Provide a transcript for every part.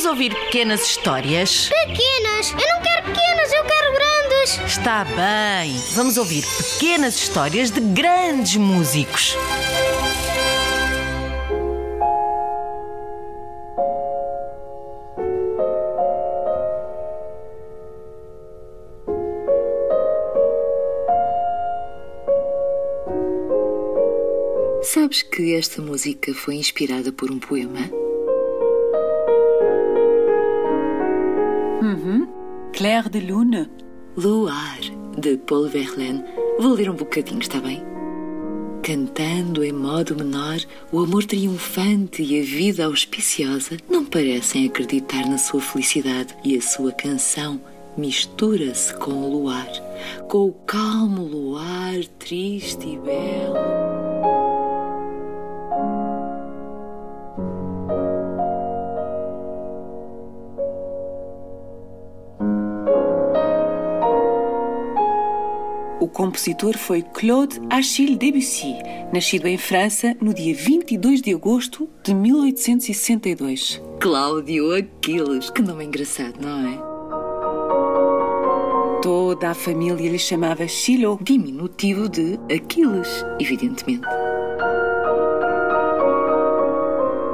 Vamos ouvir pequenas histórias? Pequenas! Eu não quero pequenas, eu quero grandes! Está bem. Vamos ouvir pequenas histórias de grandes músicos. Sabes que esta música foi inspirada por um poema? Claire de Lune. Luar, de Paul Verlaine. Vou ler um bocadinho, está bem? Cantando em modo menor, o amor triunfante e a vida auspiciosa não parecem acreditar na sua felicidade e a sua canção mistura-se com o luar, com o calmo luar triste e belo. O compositor foi Claude Achille Debussy, nascido em França no dia 22 de agosto de 1862. Cláudio Aquiles, que nome engraçado, não é? Toda a família lhe chamava Chilo. Diminutivo de Aquiles, evidentemente.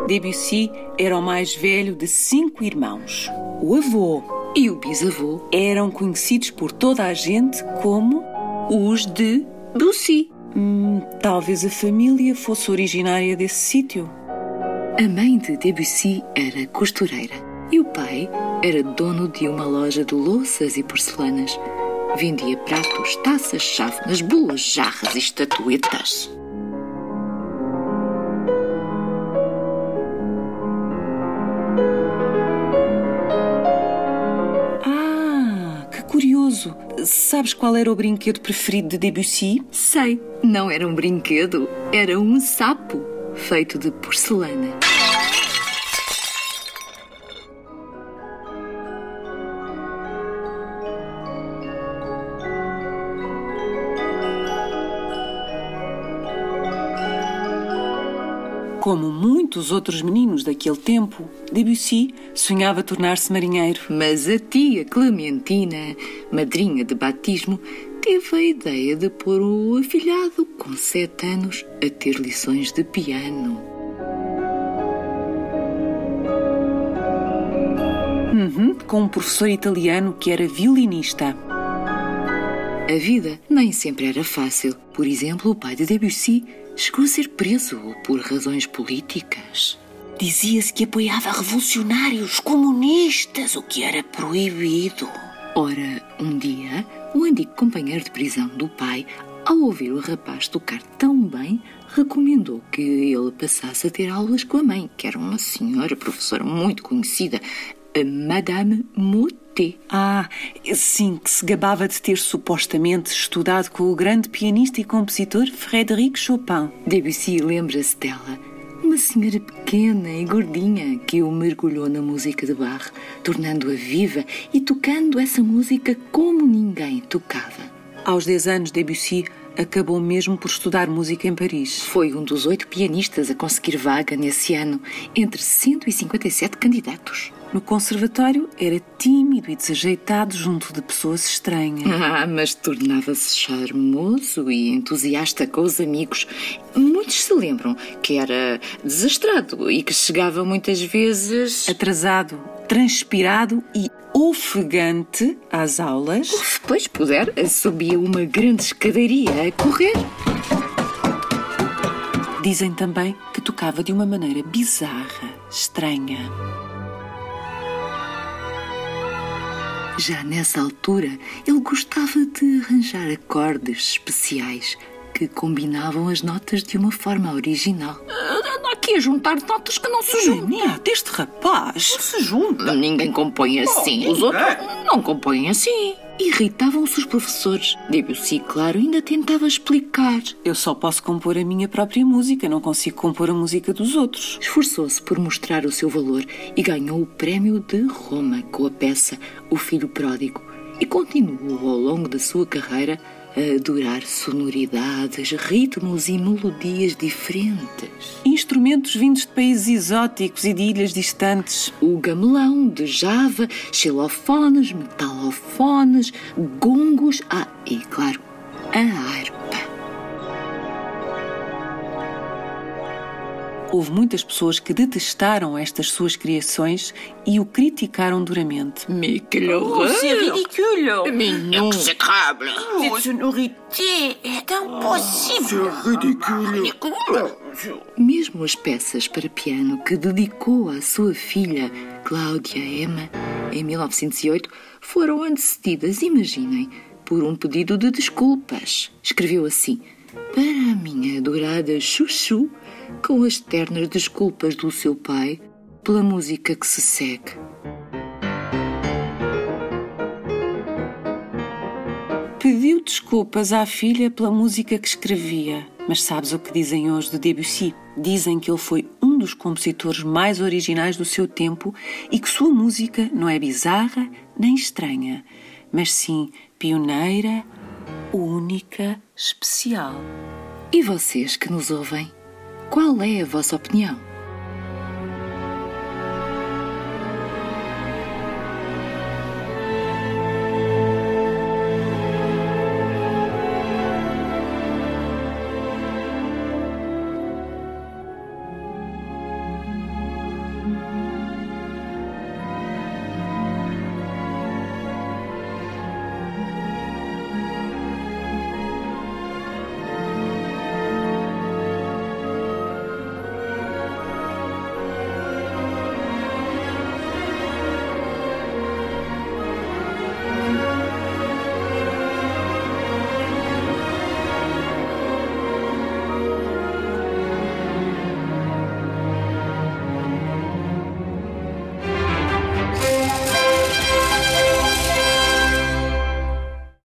Debussy era o mais velho de cinco irmãos. O avô E o bisavô, eram conhecidos por toda a gente como os de Bussy. Hum, talvez a família fosse originária desse sítio. A mãe de Debussy era costureira e o pai era dono de uma loja de louças e porcelanas. Vendia pratos, taças, chávenas, boas, jarras e estatuetas. Sabes qual era o brinquedo preferido de Debussy? Sei, não era um brinquedo, era um sapo feito de porcelana. Como muitos outros meninos daquele tempo, Debussy sonhava tornar-se marinheiro. Mas a tia Clementina, madrinha de batismo, teve a ideia de pôr o afilhado, com sete anos, a ter lições de piano. Uhum, com um professor italiano que era violinista. A vida nem sempre era fácil. Por exemplo, o pai de Debussy chegou a ser preso por razões políticas. Dizia-se que apoiava revolucionários comunistas, o que era proibido. Ora, um dia, o antigo companheiro de prisão do pai, ao ouvir o rapaz tocar tão bem, recomendou que ele passasse a ter aulas com a mãe, que era uma senhora professora muito conhecida, Madame Ah, sim, que se gabava de ter supostamente estudado com o grande pianista e compositor Frédéric Chopin. Debussy lembra-se dela. Uma senhora pequena e gordinha que o mergulhou na música de Bach, tornando-a viva e tocando essa música como ninguém tocava. Aos 10 anos, Debussy acabou mesmo por estudar música em Paris. Foi um dos oito pianistas a conseguir vaga nesse ano, entre 157 candidatos. No conservatório, era tímido e desajeitado junto de pessoas estranhas. Ah, mas tornava-se charmoso e entusiasta com os amigos. Muitos se lembram que era desastrado e que chegava muitas vezes. Atrasado, transpirado e ofegante às aulas. Se pois puder, subia uma grande escadaria a correr. Dizem também que tocava de uma maneira bizarra, estranha. Já nessa altura, ele gostava de arranjar acordes especiais que combinavam as notas de uma forma original. Aqui a juntar notas que não se juntam. Deste rapaz se junta. Ninguém compõe assim. Os outros não compõem assim. Irritavam-se os professores. Debussy, claro, ainda tentava explicar. Eu só posso compor a minha própria música, não consigo compor a música dos outros. Esforçou-se por mostrar o seu valor e ganhou o prémio de Roma com a peça O Filho Pródigo e continuou ao longo da sua carreira a adorar sonoridades, ritmos e melodias diferentes. Instrumentos vindos de países exóticos e de ilhas distantes. O gamelão de Java, xilofones, metalofones, gongos, ah, e claro, a harpa. Houve muitas pessoas que detestaram estas suas criações e o criticaram duramente. Mais quelle horreur! C'est ridicule Mais non! Exécrable Cette sonorité est impossible Mesmo as peças para piano que dedicou à sua filha Cláudia Emma em 1908 foram antecedidas, imaginem, por um pedido de desculpas. Escreveu assim: Para a minha adorada Chuchu, com as ternas desculpas do seu pai pela música que se segue. Pediu desculpas à filha pela música que escrevia. Mas sabes o que dizem hoje de Debussy? Dizem que ele foi um dos compositores mais originais do seu tempo e que sua música não é bizarra nem estranha, mas sim pioneira, única, especial. E vocês que nos ouvem, qual é a vossa opinião?